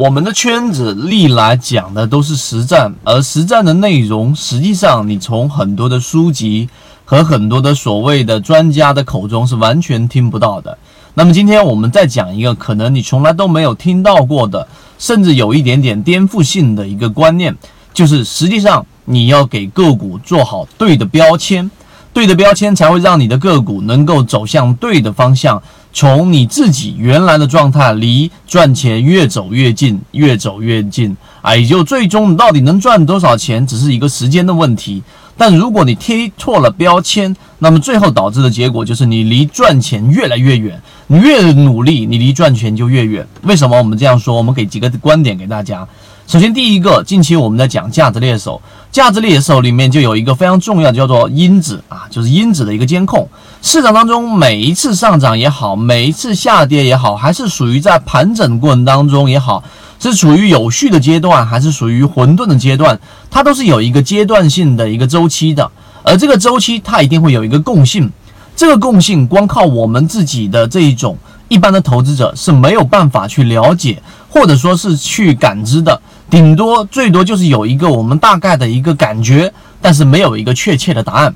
我们的圈子历来讲的都是实战，而实战的内容，实际上你从很多的书籍和很多的所谓的专家的口中是完全听不到的。那么今天我们再讲一个可能你从来都没有听到过的，甚至有一点点颠覆性的一个观念，就是实际上你要给个股做好对的标签，对的标签才会让你的个股能够走向对的方向。从你自己原来的状态离赚钱越走越近，越走越近啊，也就最终你到底能赚多少钱，只是一个时间的问题。但如果你贴错了标签，那么最后导致的结果就是你离赚钱越来越远。你越努力，你离赚钱就越远。为什么我们这样说？我们给几个观点给大家。首先，第一个，近期我们在讲价值猎手，价值猎手里面就有一个非常重要的，叫做因子啊，就是因子的一个监控。市场当中每一次上涨也好，每一次下跌也好，还是属于在盘整过程当中也好，是处于有序的阶段，还是属于混沌的阶段，它都是有一个阶段性的一个周期的。而这个周期它一定会有一个共性，这个共性光靠我们自己的这一种一般的投资者是没有办法去了解，或者说是去感知的。顶多最多就是有一个我们大概的一个感觉，但是没有一个确切的答案。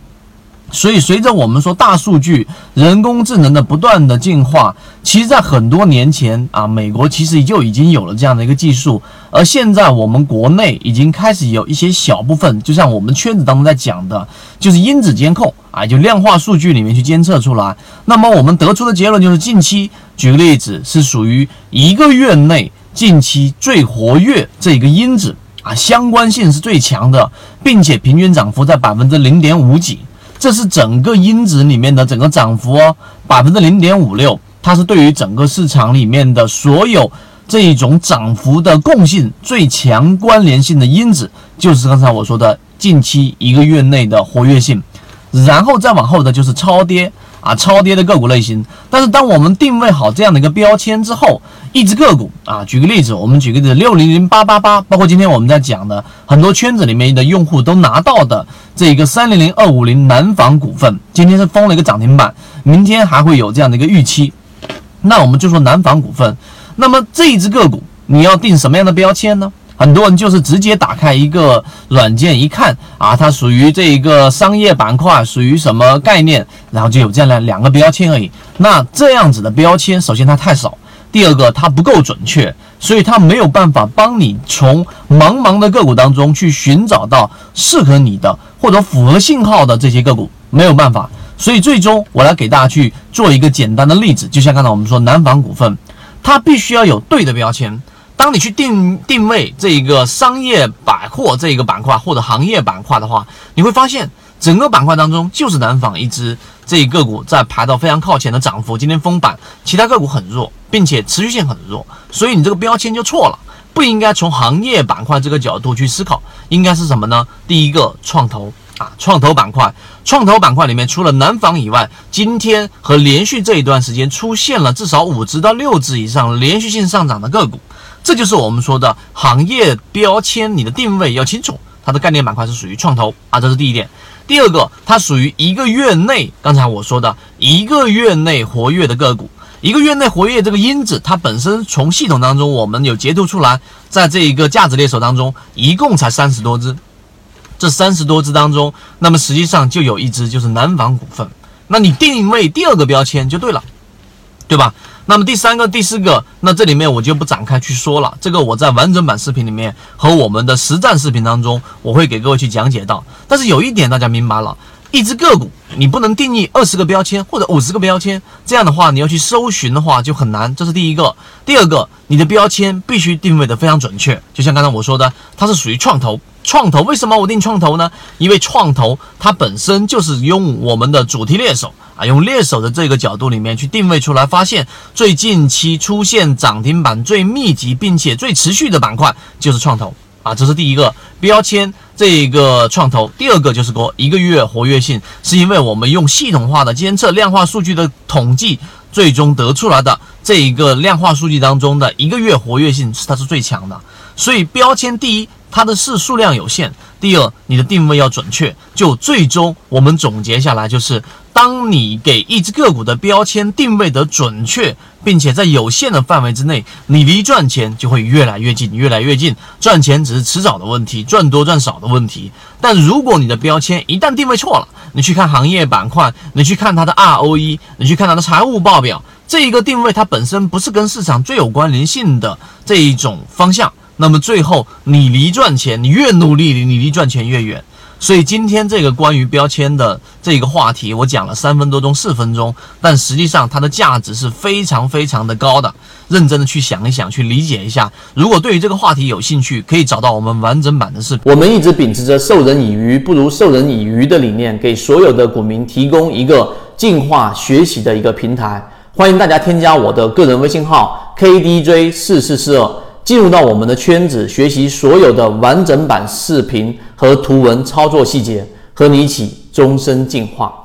所以，随着我们说大数据、人工智能的不断的进化，其实，在很多年前啊，美国其实就已经有了这样的一个技术，而现在我们国内已经开始有一些小部分，就像我们圈子当中在讲的，就是因子监控啊，就量化数据里面去监测出来。那么，我们得出的结论就是，近期举个例子，是属于一个月内。近期最活跃这一个因子啊，相关性是最强的，并且平均涨幅在百分之零点五几，这是整个因子里面的整个涨幅哦，百分之零点五六，它是对于整个市场里面的所有这一种涨幅的共性最强关联性的因子，就是刚才我说的近期一个月内的活跃性，然后再往后的就是超跌。啊，超跌的个股类型，但是当我们定位好这样的一个标签之后，一只个股啊，举个例子，我们举个例子，六零零八八八，包括今天我们在讲的很多圈子里面的用户都拿到的这一个三零零二五零南纺股份，今天是封了一个涨停板，明天还会有这样的一个预期，那我们就说南纺股份，那么这一只个股你要定什么样的标签呢？很多人就是直接打开一个软件一看啊，它属于这一个商业板块，属于什么概念，然后就有这样的两个标签而已。那这样子的标签，首先它太少，第二个它不够准确，所以它没有办法帮你从茫茫的个股当中去寻找到适合你的或者符合信号的这些个股，没有办法。所以最终我来给大家去做一个简单的例子，就像刚才我们说南纺股份，它必须要有对的标签。当你去定定位这一个商业百货这一个板块或者行业板块的话，你会发现整个板块当中就是南纺一只这一个股在排到非常靠前的涨幅，今天封板，其他个股很弱，并且持续性很弱，所以你这个标签就错了，不应该从行业板块这个角度去思考，应该是什么呢？第一个创投啊，创投板块，创投板块里面除了南纺以外，今天和连续这一段时间出现了至少五只到六只以上连续性上涨的个股。这就是我们说的行业标签，你的定位要清楚。它的概念板块是属于创投啊，这是第一点。第二个，它属于一个月内，刚才我说的一个月内活跃的个股，一个月内活跃这个因子，它本身从系统当中我们有截图出来，在这一个价值猎手当中，一共才三十多只。这三十多只当中，那么实际上就有一只就是南纺股份。那你定位第二个标签就对了，对吧？那么第三个、第四个，那这里面我就不展开去说了。这个我在完整版视频里面和我们的实战视频当中，我会给各位去讲解到。但是有一点大家明白了，一只个股你不能定义二十个标签或者五十个标签，这样的话你要去搜寻的话就很难。这是第一个。第二个，你的标签必须定位的非常准确。就像刚才我说的，它是属于创投。创投为什么我定创投呢？因为创投它本身就是用我们的主题猎手啊，用猎手的这个角度里面去定位出来，发现最近期出现涨停板最密集并且最持续的板块就是创投啊，这是第一个标签，这个创投。第二个就是说一个月活跃性，是因为我们用系统化的监测量化数据的统计，最终得出来的这一个量化数据当中的一个月活跃性是它是最强的，所以标签第一。它的是数量有限。第二，你的定位要准确。就最终我们总结下来，就是当你给一只个股的标签定位的准确，并且在有限的范围之内，你离赚钱就会越来越近，越来越近。赚钱只是迟早的问题，赚多赚少的问题。但如果你的标签一旦定位错了，你去看行业板块，你去看它的 ROE，你去看它的财务报表，这一个定位它本身不是跟市场最有关联性的这一种方向。那么最后，你离赚钱，你越努力，你离赚钱越远。所以今天这个关于标签的这个话题，我讲了三分多钟、四分钟，但实际上它的价值是非常非常的高的。认真的去想一想，去理解一下。如果对于这个话题有兴趣，可以找到我们完整版的视频。我们一直秉持着授人以鱼不如授人以渔的理念，给所有的股民提供一个进化学习的一个平台。欢迎大家添加我的个人微信号 KDJ 四四四二。进入到我们的圈子，学习所有的完整版视频和图文操作细节，和你一起终身进化。